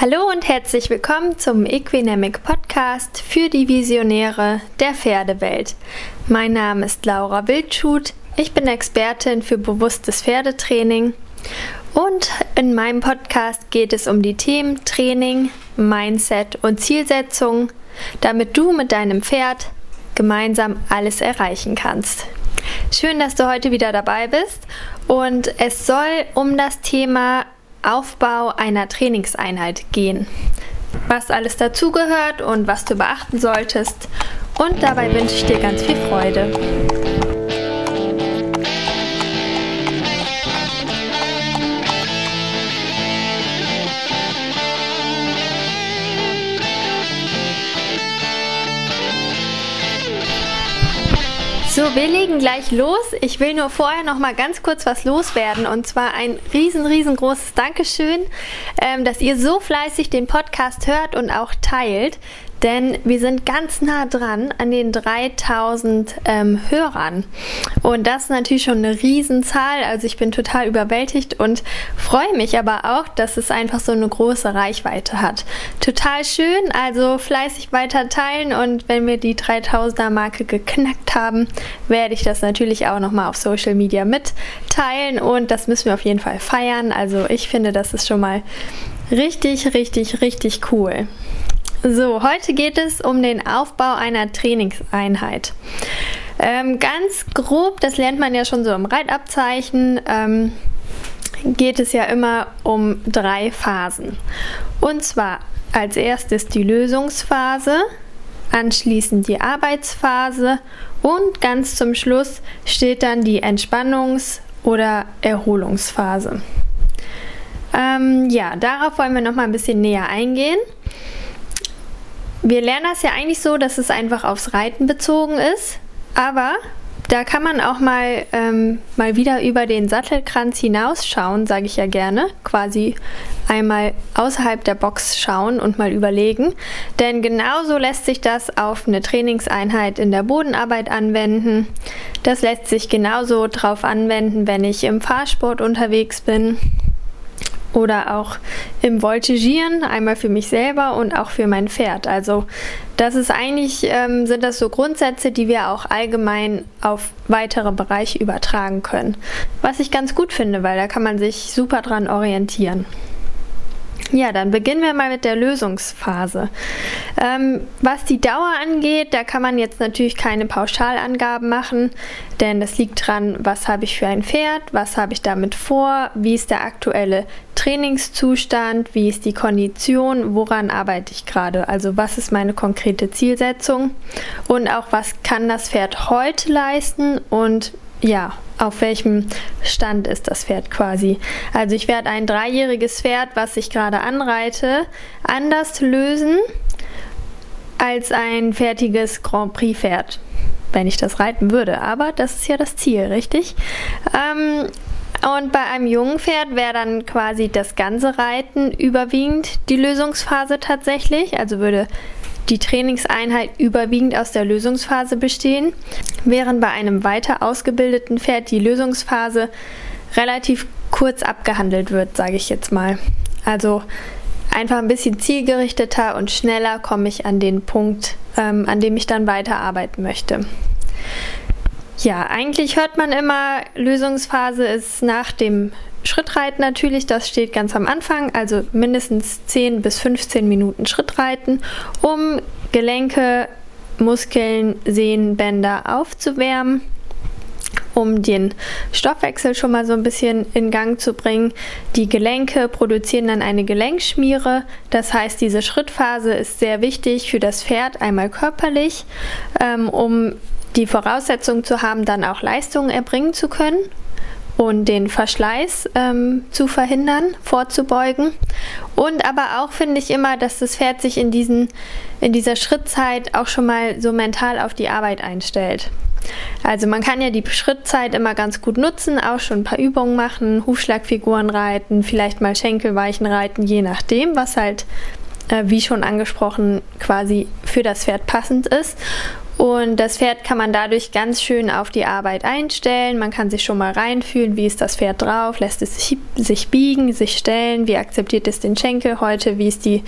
Hallo und herzlich willkommen zum Equinamic Podcast für die Visionäre der Pferdewelt. Mein Name ist Laura Wildschut, ich bin Expertin für bewusstes Pferdetraining und in meinem Podcast geht es um die Themen Training, Mindset und Zielsetzung, damit du mit deinem Pferd gemeinsam alles erreichen kannst. Schön, dass du heute wieder dabei bist und es soll um das Thema Aufbau einer Trainingseinheit gehen. Was alles dazugehört und was du beachten solltest. Und dabei wünsche ich dir ganz viel Freude. So, wir legen gleich los. Ich will nur vorher noch mal ganz kurz was loswerden und zwar ein riesen, riesengroßes Dankeschön, ähm, dass ihr so fleißig den Podcast hört und auch teilt denn wir sind ganz nah dran an den 3000 ähm, Hörern. Und das ist natürlich schon eine Riesenzahl. Also ich bin total überwältigt und freue mich aber auch, dass es einfach so eine große Reichweite hat. Total schön, also fleißig weiter teilen und wenn wir die 3000er Marke geknackt haben, werde ich das natürlich auch nochmal auf Social Media mitteilen und das müssen wir auf jeden Fall feiern. Also ich finde, das ist schon mal richtig, richtig, richtig cool. So, heute geht es um den Aufbau einer Trainingseinheit. Ähm, ganz grob, das lernt man ja schon so im Reitabzeichen, ähm, geht es ja immer um drei Phasen. Und zwar als erstes die Lösungsphase, anschließend die Arbeitsphase und ganz zum Schluss steht dann die Entspannungs- oder Erholungsphase. Ähm, ja, darauf wollen wir noch mal ein bisschen näher eingehen. Wir lernen das ja eigentlich so, dass es einfach aufs Reiten bezogen ist, aber da kann man auch mal, ähm, mal wieder über den Sattelkranz hinausschauen, sage ich ja gerne, quasi einmal außerhalb der Box schauen und mal überlegen. Denn genauso lässt sich das auf eine Trainingseinheit in der Bodenarbeit anwenden. Das lässt sich genauso drauf anwenden, wenn ich im Fahrsport unterwegs bin oder auch im Voltigieren, einmal für mich selber und auch für mein Pferd. Also das ist eigentlich, ähm, sind das so Grundsätze, die wir auch allgemein auf weitere Bereiche übertragen können. Was ich ganz gut finde, weil da kann man sich super dran orientieren. Ja, dann beginnen wir mal mit der Lösungsphase. Ähm, was die Dauer angeht, da kann man jetzt natürlich keine Pauschalangaben machen, denn das liegt dran, was habe ich für ein Pferd, was habe ich damit vor, wie ist der aktuelle Trainingszustand, wie ist die Kondition, woran arbeite ich gerade, also was ist meine konkrete Zielsetzung? Und auch was kann das Pferd heute leisten? Und ja, auf welchem Stand ist das Pferd quasi. Also ich werde ein dreijähriges Pferd, was ich gerade anreite, anders lösen als ein fertiges Grand Prix Pferd, wenn ich das reiten würde. Aber das ist ja das Ziel, richtig? Ähm, und bei einem jungen Pferd wäre dann quasi das ganze Reiten überwiegend die Lösungsphase tatsächlich. Also würde die Trainingseinheit überwiegend aus der Lösungsphase bestehen, während bei einem weiter ausgebildeten Pferd die Lösungsphase relativ kurz abgehandelt wird, sage ich jetzt mal. Also einfach ein bisschen zielgerichteter und schneller komme ich an den Punkt, ähm, an dem ich dann weiterarbeiten möchte. Ja, eigentlich hört man immer, Lösungsphase ist nach dem Schrittreiten natürlich, das steht ganz am Anfang, also mindestens 10 bis 15 Minuten Schrittreiten, um Gelenke, Muskeln, Sehnen, Bänder aufzuwärmen, um den Stoffwechsel schon mal so ein bisschen in Gang zu bringen. Die Gelenke produzieren dann eine Gelenkschmiere, das heißt, diese Schrittphase ist sehr wichtig für das Pferd, einmal körperlich, ähm, um die Voraussetzung zu haben, dann auch Leistungen erbringen zu können und den Verschleiß ähm, zu verhindern, vorzubeugen. Und aber auch finde ich immer, dass das Pferd sich in, diesen, in dieser Schrittzeit auch schon mal so mental auf die Arbeit einstellt. Also man kann ja die Schrittzeit immer ganz gut nutzen, auch schon ein paar Übungen machen, Hufschlagfiguren reiten, vielleicht mal Schenkelweichen reiten, je nachdem, was halt, äh, wie schon angesprochen, quasi für das Pferd passend ist. Und das Pferd kann man dadurch ganz schön auf die Arbeit einstellen. Man kann sich schon mal reinfühlen, wie ist das Pferd drauf, lässt es sich, biegen, sich stellen, wie akzeptiert es den Schenkel heute, wie ist die,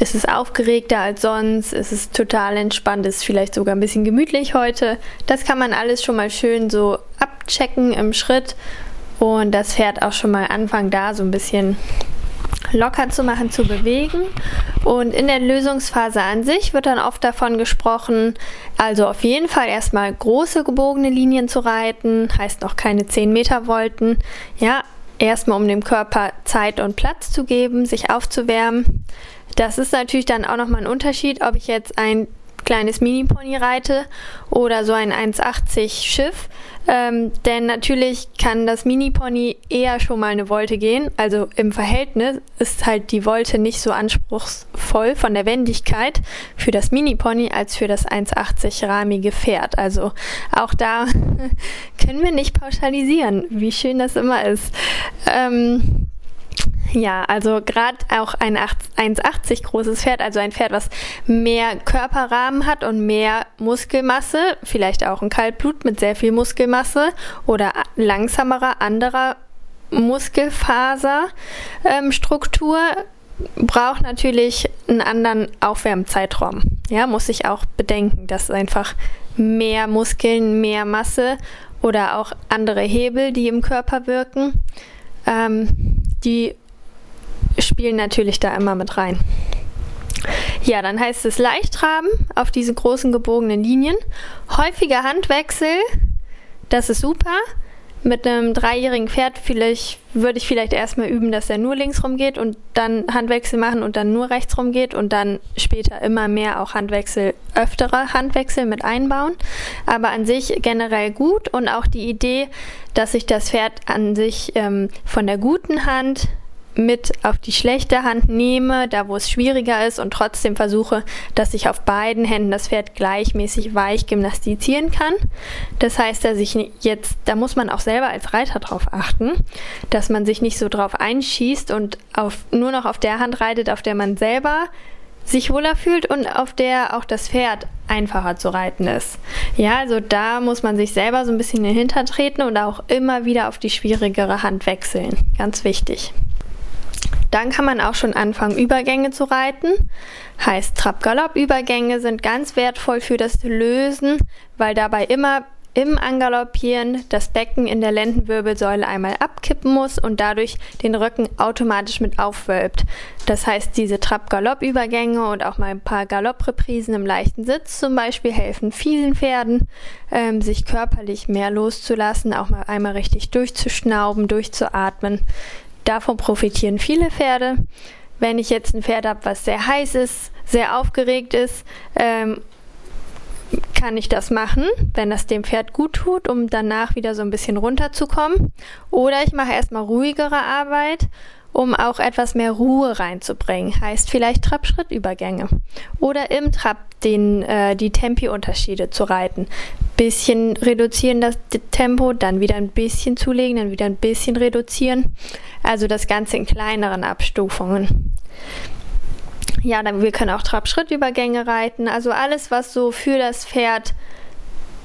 ist es aufgeregter als sonst, ist es total entspannt, ist vielleicht sogar ein bisschen gemütlich heute. Das kann man alles schon mal schön so abchecken im Schritt und das Pferd auch schon mal anfangen, da so ein bisschen locker zu machen, zu bewegen. Und in der Lösungsphase an sich wird dann oft davon gesprochen, also auf jeden Fall erstmal große gebogene Linien zu reiten, heißt noch keine 10 Meter Volten. Ja, erstmal um dem Körper Zeit und Platz zu geben, sich aufzuwärmen. Das ist natürlich dann auch nochmal ein Unterschied, ob ich jetzt ein kleines Mini-Pony reite oder so ein 1,80 Schiff. Ähm, denn natürlich kann das Mini-Pony eher schon mal eine Wolte gehen. Also im Verhältnis ist halt die Wolte nicht so anspruchsvoll von der Wendigkeit für das Mini-Pony als für das 1,80 rahmige Pferd. Also auch da können wir nicht pauschalisieren, wie schön das immer ist. Ähm, ja, also gerade auch ein 1,80 großes Pferd, also ein Pferd, was mehr Körperrahmen hat und mehr Muskelmasse, vielleicht auch ein Kaltblut mit sehr viel Muskelmasse oder langsamerer anderer Muskelfaserstruktur, ähm, braucht natürlich einen anderen Aufwärmzeitraum. Ja, muss ich auch bedenken, dass einfach mehr Muskeln, mehr Masse oder auch andere Hebel, die im Körper wirken, ähm, die spielen natürlich da immer mit rein. Ja, dann heißt es leicht traben auf diese großen gebogenen Linien. Häufiger Handwechsel, das ist super. Mit einem dreijährigen Pferd vielleicht, würde ich vielleicht erstmal üben, dass er nur links rum geht und dann Handwechsel machen und dann nur rechts rum geht und dann später immer mehr auch Handwechsel, öftere Handwechsel mit einbauen. Aber an sich generell gut und auch die Idee, dass sich das Pferd an sich ähm, von der guten Hand mit auf die schlechte Hand nehme, da wo es schwieriger ist und trotzdem versuche, dass ich auf beiden Händen das Pferd gleichmäßig weich gymnastizieren kann. Das heißt, dass ich jetzt, da muss man auch selber als Reiter drauf achten, dass man sich nicht so drauf einschießt und auf, nur noch auf der Hand reitet, auf der man selber sich wohler fühlt und auf der auch das Pferd einfacher zu reiten ist. Ja, also da muss man sich selber so ein bisschen in den Hintern treten und auch immer wieder auf die schwierigere Hand wechseln. Ganz wichtig. Dann kann man auch schon anfangen, Übergänge zu reiten. Heißt, Trab-Galopp-Übergänge sind ganz wertvoll für das Lösen, weil dabei immer im Angaloppieren das Becken in der Lendenwirbelsäule einmal abkippen muss und dadurch den Rücken automatisch mit aufwölbt. Das heißt, diese Trab-Galopp-Übergänge und auch mal ein paar Galoppreprisen im leichten Sitz zum Beispiel helfen vielen Pferden, ähm, sich körperlich mehr loszulassen, auch mal einmal richtig durchzuschnauben, durchzuatmen. Davon profitieren viele Pferde. Wenn ich jetzt ein Pferd habe, was sehr heiß ist, sehr aufgeregt ist, ähm, kann ich das machen, wenn das dem Pferd gut tut, um danach wieder so ein bisschen runterzukommen. Oder ich mache erstmal ruhigere Arbeit um auch etwas mehr Ruhe reinzubringen. Heißt vielleicht Trab-Schritt-Übergänge. Oder im Trab den, äh, die Tempi-Unterschiede zu reiten. Bisschen reduzieren das Tempo, dann wieder ein bisschen zulegen, dann wieder ein bisschen reduzieren. Also das Ganze in kleineren Abstufungen. Ja, dann, wir können auch Trab-Schritt-Übergänge reiten. Also alles, was so für das Pferd,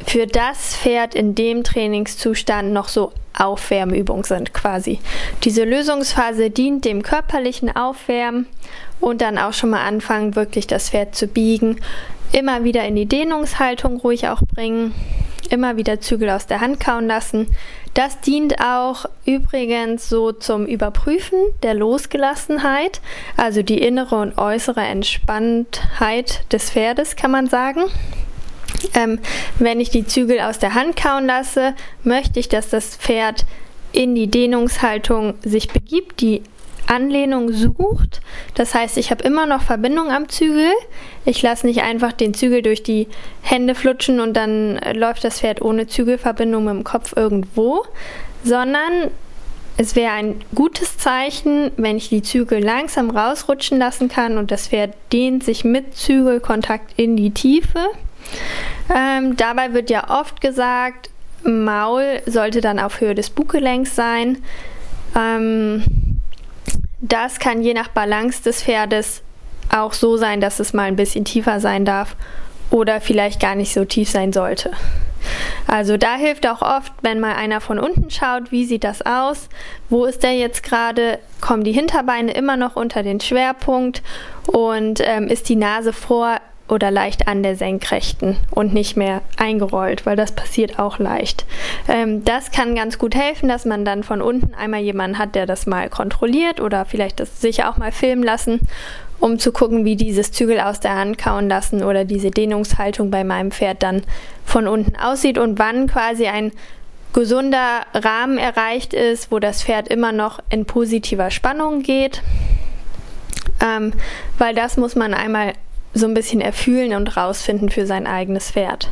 für das Pferd in dem Trainingszustand noch so Aufwärmübung sind quasi. Diese Lösungsphase dient dem körperlichen Aufwärmen und dann auch schon mal anfangen, wirklich das Pferd zu biegen. Immer wieder in die Dehnungshaltung ruhig auch bringen. Immer wieder Zügel aus der Hand kauen lassen. Das dient auch übrigens so zum Überprüfen der Losgelassenheit, also die innere und äußere Entspanntheit des Pferdes, kann man sagen. Ähm, wenn ich die Zügel aus der Hand kauen lasse, möchte ich, dass das Pferd in die Dehnungshaltung sich begibt, die Anlehnung sucht. Das heißt, ich habe immer noch Verbindung am Zügel. Ich lasse nicht einfach den Zügel durch die Hände flutschen und dann läuft das Pferd ohne Zügelverbindung mit dem Kopf irgendwo, sondern es wäre ein gutes Zeichen, wenn ich die Zügel langsam rausrutschen lassen kann und das Pferd dehnt sich mit Zügelkontakt in die Tiefe. Ähm, dabei wird ja oft gesagt, Maul sollte dann auf Höhe des Buggelenks sein. Ähm, das kann je nach Balance des Pferdes auch so sein, dass es mal ein bisschen tiefer sein darf oder vielleicht gar nicht so tief sein sollte. Also da hilft auch oft, wenn mal einer von unten schaut, wie sieht das aus, wo ist der jetzt gerade, kommen die Hinterbeine immer noch unter den Schwerpunkt und ähm, ist die Nase vor oder leicht an der Senkrechten und nicht mehr eingerollt, weil das passiert auch leicht. Ähm, das kann ganz gut helfen, dass man dann von unten einmal jemanden hat, der das mal kontrolliert oder vielleicht das sich auch mal filmen lassen, um zu gucken, wie dieses Zügel aus der Hand kauen lassen oder diese Dehnungshaltung bei meinem Pferd dann von unten aussieht und wann quasi ein gesunder Rahmen erreicht ist, wo das Pferd immer noch in positiver Spannung geht. Ähm, weil das muss man einmal so ein bisschen erfühlen und rausfinden für sein eigenes Pferd.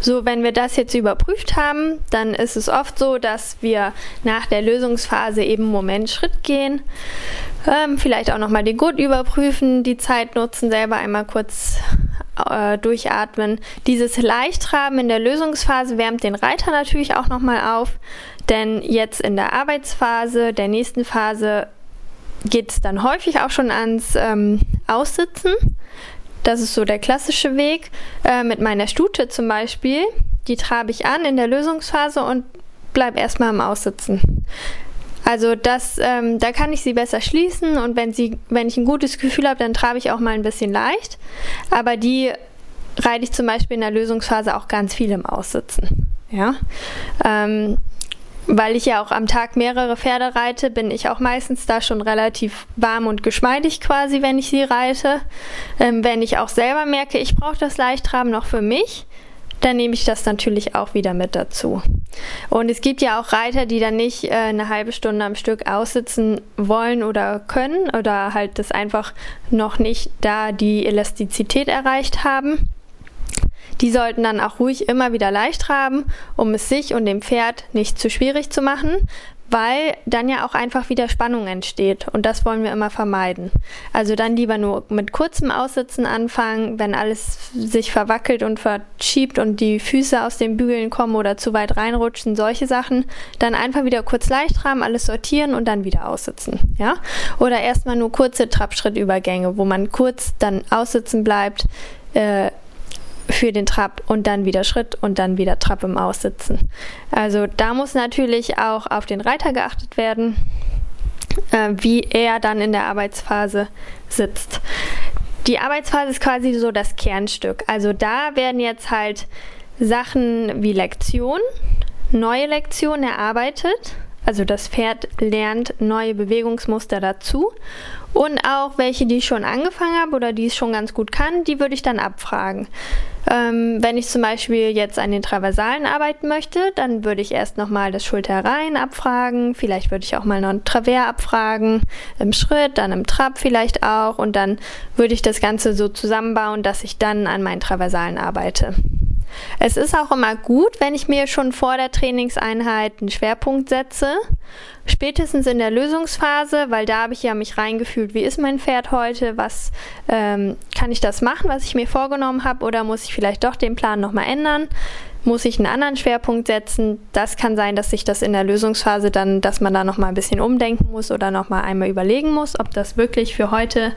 So, wenn wir das jetzt überprüft haben, dann ist es oft so, dass wir nach der Lösungsphase eben Moment Schritt gehen, ähm, vielleicht auch nochmal den Gurt überprüfen, die Zeit nutzen, selber einmal kurz äh, durchatmen. Dieses Leichttraben in der Lösungsphase wärmt den Reiter natürlich auch nochmal auf, denn jetzt in der Arbeitsphase, der nächsten Phase, geht es dann häufig auch schon ans ähm, Aussitzen. Das ist so der klassische Weg. Äh, mit meiner Stute zum Beispiel, die trabe ich an in der Lösungsphase und bleib erstmal im Aussitzen. Also das, ähm, da kann ich sie besser schließen und wenn sie, wenn ich ein gutes Gefühl habe, dann trabe ich auch mal ein bisschen leicht. Aber die reite ich zum Beispiel in der Lösungsphase auch ganz viel im Aussitzen. Ja. Ähm, weil ich ja auch am Tag mehrere Pferde reite, bin ich auch meistens da schon relativ warm und geschmeidig quasi, wenn ich sie reite. Ähm, wenn ich auch selber merke, ich brauche das Leichtraben noch für mich, dann nehme ich das natürlich auch wieder mit dazu. Und es gibt ja auch Reiter, die dann nicht äh, eine halbe Stunde am Stück aussitzen wollen oder können oder halt das einfach noch nicht da die Elastizität erreicht haben. Die sollten dann auch ruhig immer wieder leicht traben, um es sich und dem Pferd nicht zu schwierig zu machen, weil dann ja auch einfach wieder Spannung entsteht und das wollen wir immer vermeiden. Also dann lieber nur mit kurzem Aussitzen anfangen, wenn alles sich verwackelt und verschiebt und die Füße aus den Bügeln kommen oder zu weit reinrutschen, solche Sachen, dann einfach wieder kurz leicht traben, alles sortieren und dann wieder aussitzen, ja? Oder erstmal nur kurze Trabschrittübergänge, wo man kurz dann aussitzen bleibt, äh, für den Trab und dann wieder Schritt und dann wieder Trab im Aussitzen. Also da muss natürlich auch auf den Reiter geachtet werden, äh, wie er dann in der Arbeitsphase sitzt. Die Arbeitsphase ist quasi so das Kernstück. Also da werden jetzt halt Sachen wie Lektion, neue Lektionen erarbeitet. Also das Pferd lernt neue Bewegungsmuster dazu und auch welche, die ich schon angefangen habe oder die es schon ganz gut kann, die würde ich dann abfragen. Ähm, wenn ich zum Beispiel jetzt an den Traversalen arbeiten möchte, dann würde ich erst nochmal das Schulterreihen abfragen. Vielleicht würde ich auch mal noch ein Travers abfragen. Im Schritt, dann im Trab vielleicht auch. Und dann würde ich das Ganze so zusammenbauen, dass ich dann an meinen Traversalen arbeite. Es ist auch immer gut, wenn ich mir schon vor der Trainingseinheit einen Schwerpunkt setze. Spätestens in der Lösungsphase, weil da habe ich ja mich reingefühlt, wie ist mein Pferd heute, was ähm, kann ich das machen, was ich mir vorgenommen habe, oder muss ich vielleicht doch den Plan nochmal ändern? Muss ich einen anderen Schwerpunkt setzen? Das kann sein, dass sich das in der Lösungsphase dann, dass man da nochmal ein bisschen umdenken muss oder nochmal einmal überlegen muss, ob das wirklich für heute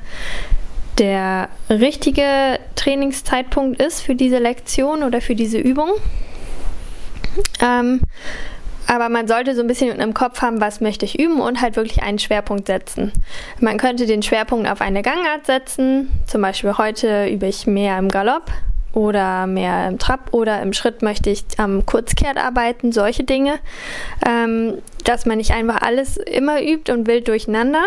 der richtige Trainingszeitpunkt ist für diese Lektion oder für diese Übung. Ähm, aber man sollte so ein bisschen im Kopf haben, was möchte ich üben und halt wirklich einen Schwerpunkt setzen. Man könnte den Schwerpunkt auf eine Gangart setzen. Zum Beispiel heute übe ich mehr im Galopp oder mehr im Trab oder im Schritt möchte ich am Kurzkehrt arbeiten, solche Dinge. Ähm, dass man nicht einfach alles immer übt und wild durcheinander,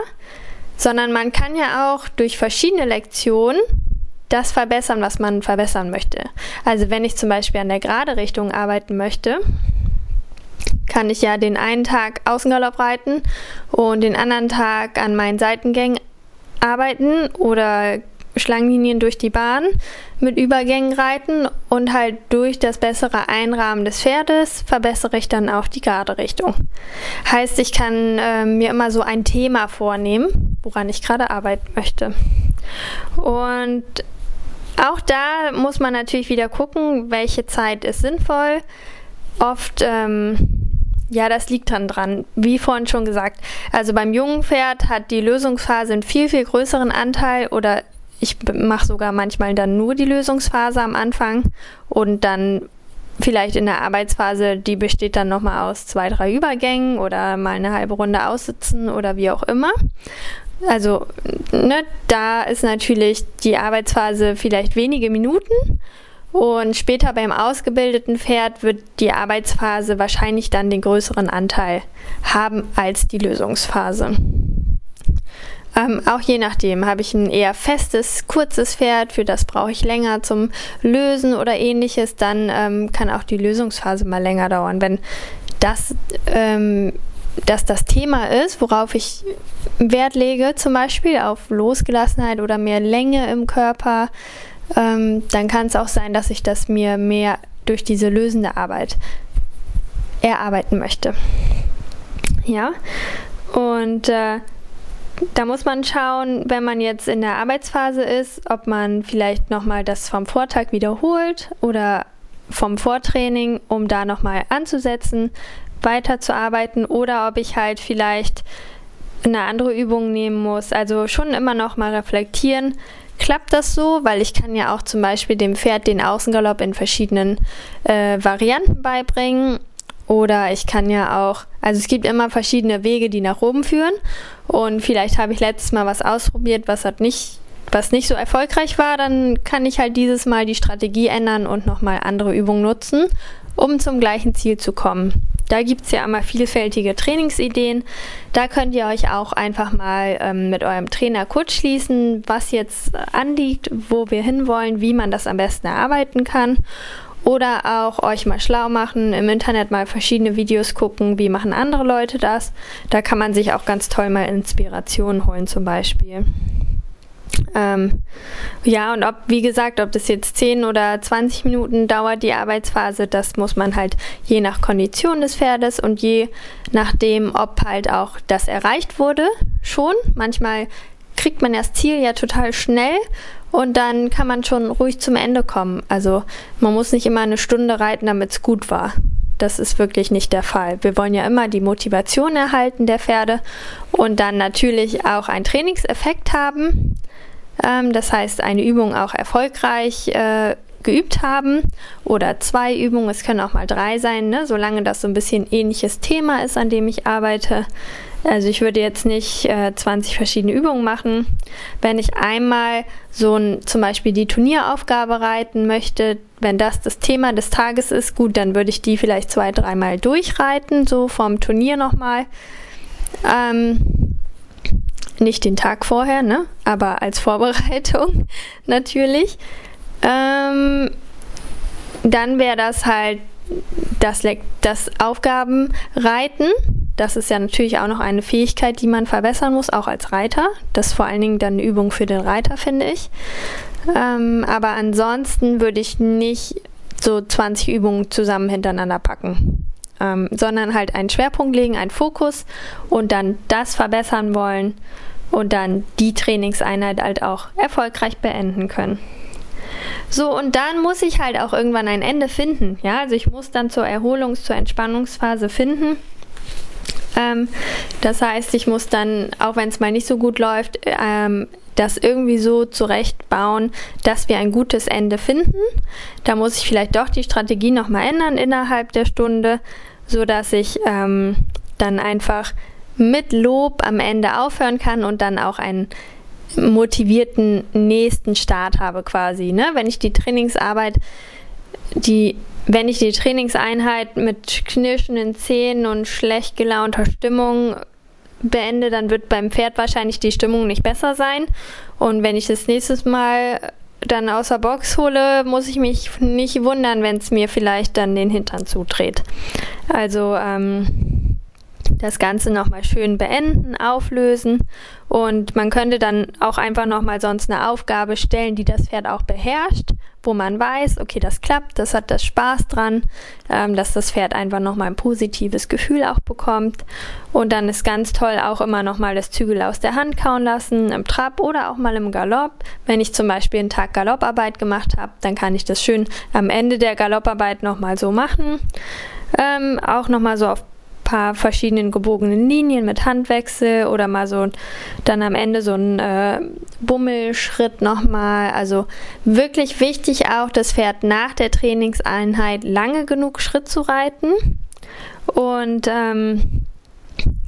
sondern man kann ja auch durch verschiedene Lektionen das verbessern, was man verbessern möchte. Also wenn ich zum Beispiel an der gerade Richtung arbeiten möchte, kann ich ja den einen Tag Außengalopp reiten und den anderen Tag an meinen Seitengängen arbeiten oder Schlangenlinien durch die Bahn mit Übergängen reiten und halt durch das bessere Einrahmen des Pferdes verbessere ich dann auch die gerade Richtung. Heißt, ich kann äh, mir immer so ein Thema vornehmen, woran ich gerade arbeiten möchte. Und auch da muss man natürlich wieder gucken, welche Zeit ist sinnvoll. Oft ähm, ja, das liegt dann dran. Wie vorhin schon gesagt, also beim jungen Pferd hat die Lösungsphase einen viel, viel größeren Anteil oder ich mache sogar manchmal dann nur die Lösungsphase am Anfang und dann vielleicht in der Arbeitsphase, die besteht dann nochmal aus zwei, drei Übergängen oder mal eine halbe Runde aussitzen oder wie auch immer. Also, ne, da ist natürlich die Arbeitsphase vielleicht wenige Minuten und später beim ausgebildeten Pferd wird die Arbeitsphase wahrscheinlich dann den größeren Anteil haben als die Lösungsphase. Ähm, auch je nachdem, habe ich ein eher festes, kurzes Pferd, für das brauche ich länger zum Lösen oder ähnliches, dann ähm, kann auch die Lösungsphase mal länger dauern. Wenn das, ähm, dass das Thema ist, worauf ich Wert lege, zum Beispiel auf Losgelassenheit oder mehr Länge im Körper, ähm, dann kann es auch sein, dass ich das mir mehr durch diese lösende Arbeit erarbeiten möchte. Ja, und äh, da muss man schauen, wenn man jetzt in der Arbeitsphase ist, ob man vielleicht nochmal das vom Vortag wiederholt oder vom Vortraining, um da nochmal anzusetzen, weiterzuarbeiten oder ob ich halt vielleicht eine andere Übung nehmen muss. Also schon immer nochmal reflektieren. Klappt das so? Weil ich kann ja auch zum Beispiel dem Pferd den Außengalopp in verschiedenen äh, Varianten beibringen oder ich kann ja auch, also es gibt immer verschiedene Wege, die nach oben führen. Und vielleicht habe ich letztes Mal was ausprobiert, was hat nicht, was nicht so erfolgreich war, dann kann ich halt dieses Mal die Strategie ändern und nochmal andere Übungen nutzen, um zum gleichen Ziel zu kommen. Da gibt es ja immer vielfältige Trainingsideen. Da könnt ihr euch auch einfach mal ähm, mit eurem Trainer kurz schließen, was jetzt anliegt, wo wir hinwollen, wie man das am besten erarbeiten kann. Oder auch euch mal schlau machen, im Internet mal verschiedene Videos gucken, wie machen andere Leute das. Da kann man sich auch ganz toll mal Inspiration holen zum Beispiel. Ähm, ja, und ob, wie gesagt, ob das jetzt 10 oder 20 Minuten dauert, die Arbeitsphase, das muss man halt je nach Kondition des Pferdes und je nachdem, ob halt auch das erreicht wurde, schon. Manchmal kriegt man das Ziel ja total schnell und dann kann man schon ruhig zum Ende kommen. Also man muss nicht immer eine Stunde reiten, damit es gut war. Das ist wirklich nicht der Fall. Wir wollen ja immer die Motivation erhalten der Pferde und dann natürlich auch einen Trainingseffekt haben. Ähm, das heißt, eine Übung auch erfolgreich äh, geübt haben oder zwei Übungen, es können auch mal drei sein, ne? solange das so ein bisschen ähnliches Thema ist, an dem ich arbeite. Also ich würde jetzt nicht äh, 20 verschiedene Übungen machen. Wenn ich einmal so ein, zum Beispiel die Turnieraufgabe reiten möchte, wenn das das Thema des Tages ist, gut, dann würde ich die vielleicht zwei, dreimal durchreiten, so vom Turnier nochmal. Ähm, nicht den Tag vorher, ne? aber als Vorbereitung natürlich. Ähm, dann wäre das halt das, das Aufgabenreiten das ist ja natürlich auch noch eine Fähigkeit, die man verbessern muss, auch als Reiter. Das ist vor allen Dingen dann eine Übung für den Reiter, finde ich. Ähm, aber ansonsten würde ich nicht so 20 Übungen zusammen hintereinander packen, ähm, sondern halt einen Schwerpunkt legen, einen Fokus und dann das verbessern wollen und dann die Trainingseinheit halt auch erfolgreich beenden können. So, und dann muss ich halt auch irgendwann ein Ende finden. Ja, also ich muss dann zur Erholungs-, zur Entspannungsphase finden. Ähm, das heißt, ich muss dann, auch wenn es mal nicht so gut läuft, ähm, das irgendwie so zurechtbauen, dass wir ein gutes Ende finden. Da muss ich vielleicht doch die Strategie nochmal ändern innerhalb der Stunde, so dass ich ähm, dann einfach mit Lob am Ende aufhören kann und dann auch einen motivierten nächsten Start habe quasi. Ne? Wenn ich die Trainingsarbeit, die wenn ich die Trainingseinheit mit knirschenden Zähnen und schlecht gelaunter Stimmung beende, dann wird beim Pferd wahrscheinlich die Stimmung nicht besser sein. Und wenn ich das nächstes Mal dann aus der Box hole, muss ich mich nicht wundern, wenn es mir vielleicht dann den Hintern zudreht. Also ähm, das Ganze nochmal schön beenden, auflösen und man könnte dann auch einfach nochmal sonst eine Aufgabe stellen, die das Pferd auch beherrscht wo man weiß, okay, das klappt, das hat das Spaß dran, ähm, dass das Pferd einfach nochmal ein positives Gefühl auch bekommt. Und dann ist ganz toll auch immer nochmal das Zügel aus der Hand kauen lassen, im Trab oder auch mal im Galopp. Wenn ich zum Beispiel einen Tag Galopparbeit gemacht habe, dann kann ich das schön am Ende der Galopparbeit nochmal so machen. Ähm, auch nochmal so auf paar verschiedenen gebogenen Linien mit Handwechsel oder mal so dann am Ende so ein äh, Bummelschritt nochmal. Also wirklich wichtig auch, das Pferd nach der Trainingseinheit lange genug Schritt zu reiten. Und ähm,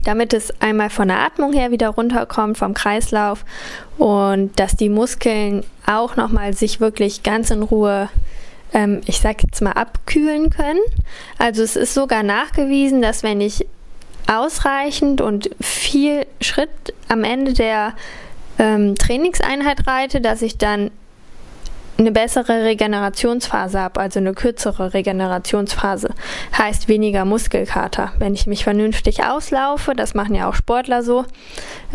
damit es einmal von der Atmung her wieder runterkommt, vom Kreislauf und dass die Muskeln auch nochmal sich wirklich ganz in Ruhe, ähm, ich sag jetzt mal, abkühlen können. Also es ist sogar nachgewiesen, dass wenn ich ausreichend und viel Schritt am Ende der ähm, Trainingseinheit reite, dass ich dann eine bessere Regenerationsphase habe, also eine kürzere Regenerationsphase, heißt weniger Muskelkater. Wenn ich mich vernünftig auslaufe, das machen ja auch Sportler so,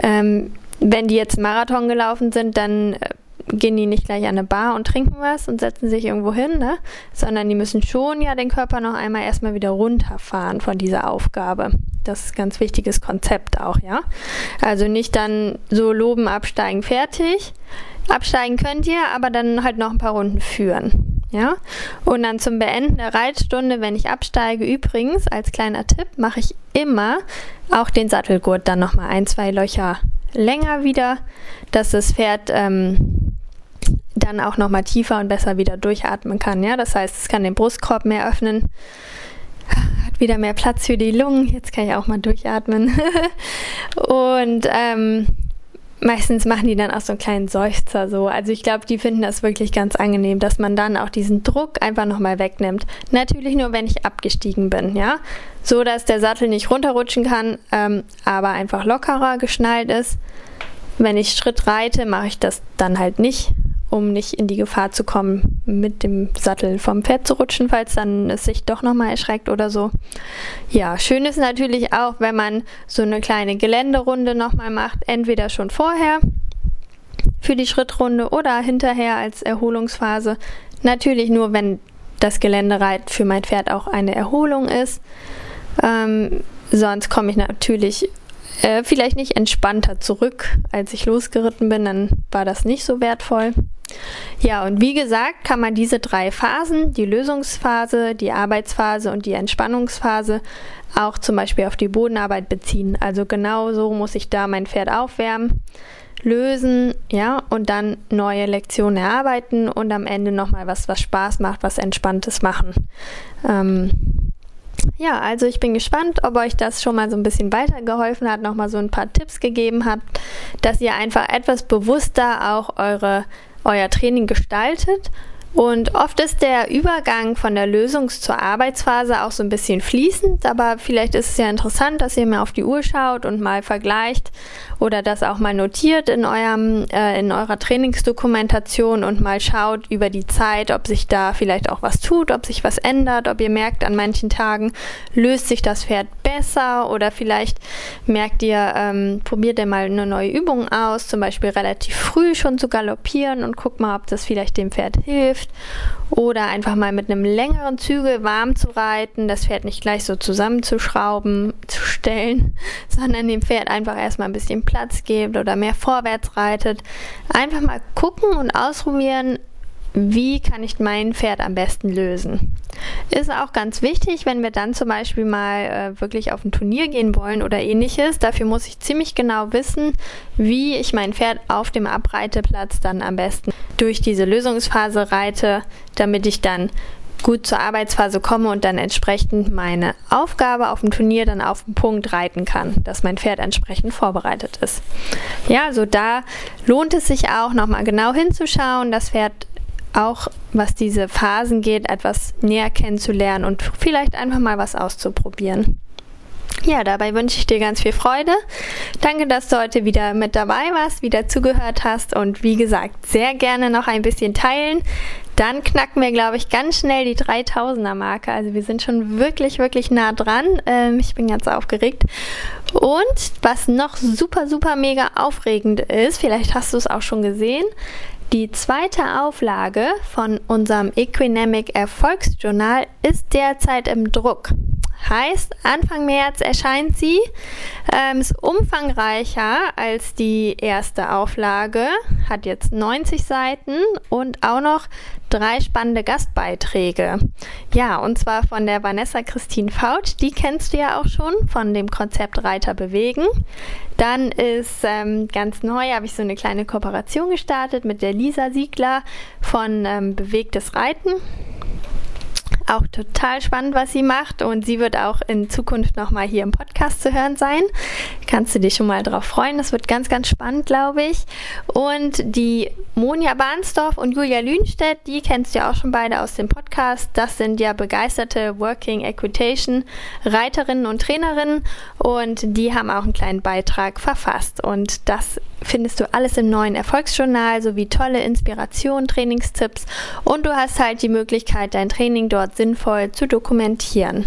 ähm, wenn die jetzt Marathon gelaufen sind, dann äh, gehen die nicht gleich an eine Bar und trinken was und setzen sich irgendwo hin, ne? sondern die müssen schon ja den Körper noch einmal erstmal wieder runterfahren von dieser Aufgabe. Das ist ein ganz wichtiges Konzept auch, ja. Also nicht dann so loben, absteigen, fertig, Absteigen könnt ihr, aber dann halt noch ein paar Runden führen. Ja? Und dann zum Beenden der Reitstunde, wenn ich absteige, übrigens, als kleiner Tipp, mache ich immer auch den Sattelgurt dann nochmal ein, zwei Löcher länger wieder, dass das Pferd ähm, dann auch nochmal tiefer und besser wieder durchatmen kann. Ja? Das heißt, es kann den Brustkorb mehr öffnen, hat wieder mehr Platz für die Lungen. Jetzt kann ich auch mal durchatmen. und ähm, meistens machen die dann auch so einen kleinen Seufzer so. Also ich glaube, die finden das wirklich ganz angenehm, dass man dann auch diesen Druck einfach nochmal wegnimmt. Natürlich nur, wenn ich abgestiegen bin, ja. So, dass der Sattel nicht runterrutschen kann, ähm, aber einfach lockerer geschnallt ist. Wenn ich Schritt reite, mache ich das dann halt nicht um nicht in die Gefahr zu kommen, mit dem Sattel vom Pferd zu rutschen, falls dann es sich doch nochmal erschreckt oder so. Ja, schön ist natürlich auch, wenn man so eine kleine Geländerunde nochmal macht, entweder schon vorher für die Schrittrunde oder hinterher als Erholungsphase. Natürlich nur, wenn das Geländereit für mein Pferd auch eine Erholung ist. Ähm, sonst komme ich natürlich äh, vielleicht nicht entspannter zurück, als ich losgeritten bin, dann war das nicht so wertvoll. Ja, und wie gesagt, kann man diese drei Phasen, die Lösungsphase, die Arbeitsphase und die Entspannungsphase, auch zum Beispiel auf die Bodenarbeit beziehen. Also genau so muss ich da mein Pferd aufwärmen, lösen, ja, und dann neue Lektionen erarbeiten und am Ende nochmal was, was Spaß macht, was Entspanntes machen. Ähm, ja, also ich bin gespannt, ob euch das schon mal so ein bisschen weitergeholfen hat, nochmal so ein paar Tipps gegeben hat, dass ihr einfach etwas bewusster auch eure, euer Training gestaltet. Und oft ist der Übergang von der Lösungs- zur Arbeitsphase auch so ein bisschen fließend, aber vielleicht ist es ja interessant, dass ihr mal auf die Uhr schaut und mal vergleicht oder das auch mal notiert in, eurem, äh, in eurer Trainingsdokumentation und mal schaut über die Zeit, ob sich da vielleicht auch was tut, ob sich was ändert, ob ihr merkt, an manchen Tagen löst sich das Pferd besser oder vielleicht merkt ihr, ähm, probiert ihr mal eine neue Übung aus, zum Beispiel relativ früh schon zu galoppieren und guckt mal, ob das vielleicht dem Pferd hilft hilft. Oder einfach mal mit einem längeren Zügel warm zu reiten, das Pferd nicht gleich so zusammenzuschrauben, zu stellen, sondern dem Pferd einfach erstmal ein bisschen Platz gibt oder mehr vorwärts reitet. Einfach mal gucken und ausprobieren, wie kann ich mein Pferd am besten lösen. Ist auch ganz wichtig, wenn wir dann zum Beispiel mal äh, wirklich auf ein Turnier gehen wollen oder ähnliches. Dafür muss ich ziemlich genau wissen, wie ich mein Pferd auf dem Abreiteplatz dann am besten durch diese Lösungsphase reite, damit ich dann gut zur Arbeitsphase komme und dann entsprechend meine Aufgabe auf dem Turnier dann auf den Punkt reiten kann, dass mein Pferd entsprechend vorbereitet ist. Ja, also da lohnt es sich auch nochmal genau hinzuschauen, das Pferd auch was diese Phasen geht, etwas näher kennenzulernen und vielleicht einfach mal was auszuprobieren. Ja, dabei wünsche ich dir ganz viel Freude. Danke, dass du heute wieder mit dabei warst, wieder zugehört hast und wie gesagt, sehr gerne noch ein bisschen teilen. Dann knacken wir, glaube ich, ganz schnell die 3000er Marke. Also wir sind schon wirklich, wirklich nah dran. Ähm, ich bin ganz aufgeregt. Und was noch super, super mega aufregend ist, vielleicht hast du es auch schon gesehen, die zweite Auflage von unserem Equinamic Erfolgsjournal ist derzeit im Druck. Heißt, Anfang März erscheint sie. Ähm, ist umfangreicher als die erste Auflage, hat jetzt 90 Seiten und auch noch drei spannende Gastbeiträge. Ja, und zwar von der Vanessa Christine Fautsch, die kennst du ja auch schon von dem Konzept Reiter bewegen. Dann ist ähm, ganz neu, habe ich so eine kleine Kooperation gestartet mit der Lisa Siegler von ähm, Bewegtes Reiten. Auch total spannend, was sie macht und sie wird auch in Zukunft nochmal hier im Podcast zu hören sein. Kannst du dich schon mal drauf freuen. Das wird ganz, ganz spannend, glaube ich. Und die Monja Bahnsdorf und Julia Lühnstedt, die kennst du ja auch schon beide aus dem Podcast. Das sind ja begeisterte Working Equitation Reiterinnen und Trainerinnen und die haben auch einen kleinen Beitrag verfasst. Und das findest du alles im neuen Erfolgsjournal sowie tolle Inspiration, Trainingstipps und du hast halt die Möglichkeit, dein Training dort sinnvoll zu dokumentieren.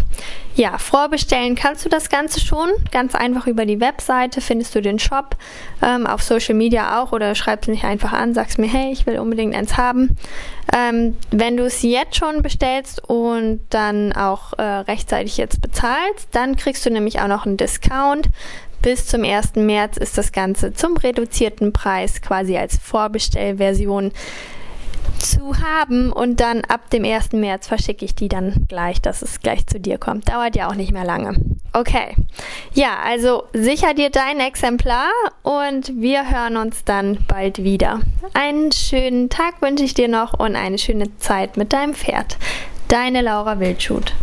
Ja, vorbestellen kannst du das Ganze schon. Ganz einfach über die Webseite findest du den Shop, ähm, auf Social Media auch oder schreibst mich einfach an, sagst mir, hey, ich will unbedingt eins haben. Ähm, wenn du es jetzt schon bestellst und dann auch äh, rechtzeitig jetzt bezahlst, dann kriegst du nämlich auch noch einen Discount. Bis zum 1. März ist das Ganze zum reduzierten Preis quasi als Vorbestellversion zu haben und dann ab dem 1. März verschicke ich die dann gleich, dass es gleich zu dir kommt. Dauert ja auch nicht mehr lange. Okay. Ja, also sicher dir dein Exemplar und wir hören uns dann bald wieder. Einen schönen Tag wünsche ich dir noch und eine schöne Zeit mit deinem Pferd. Deine Laura Wildschut.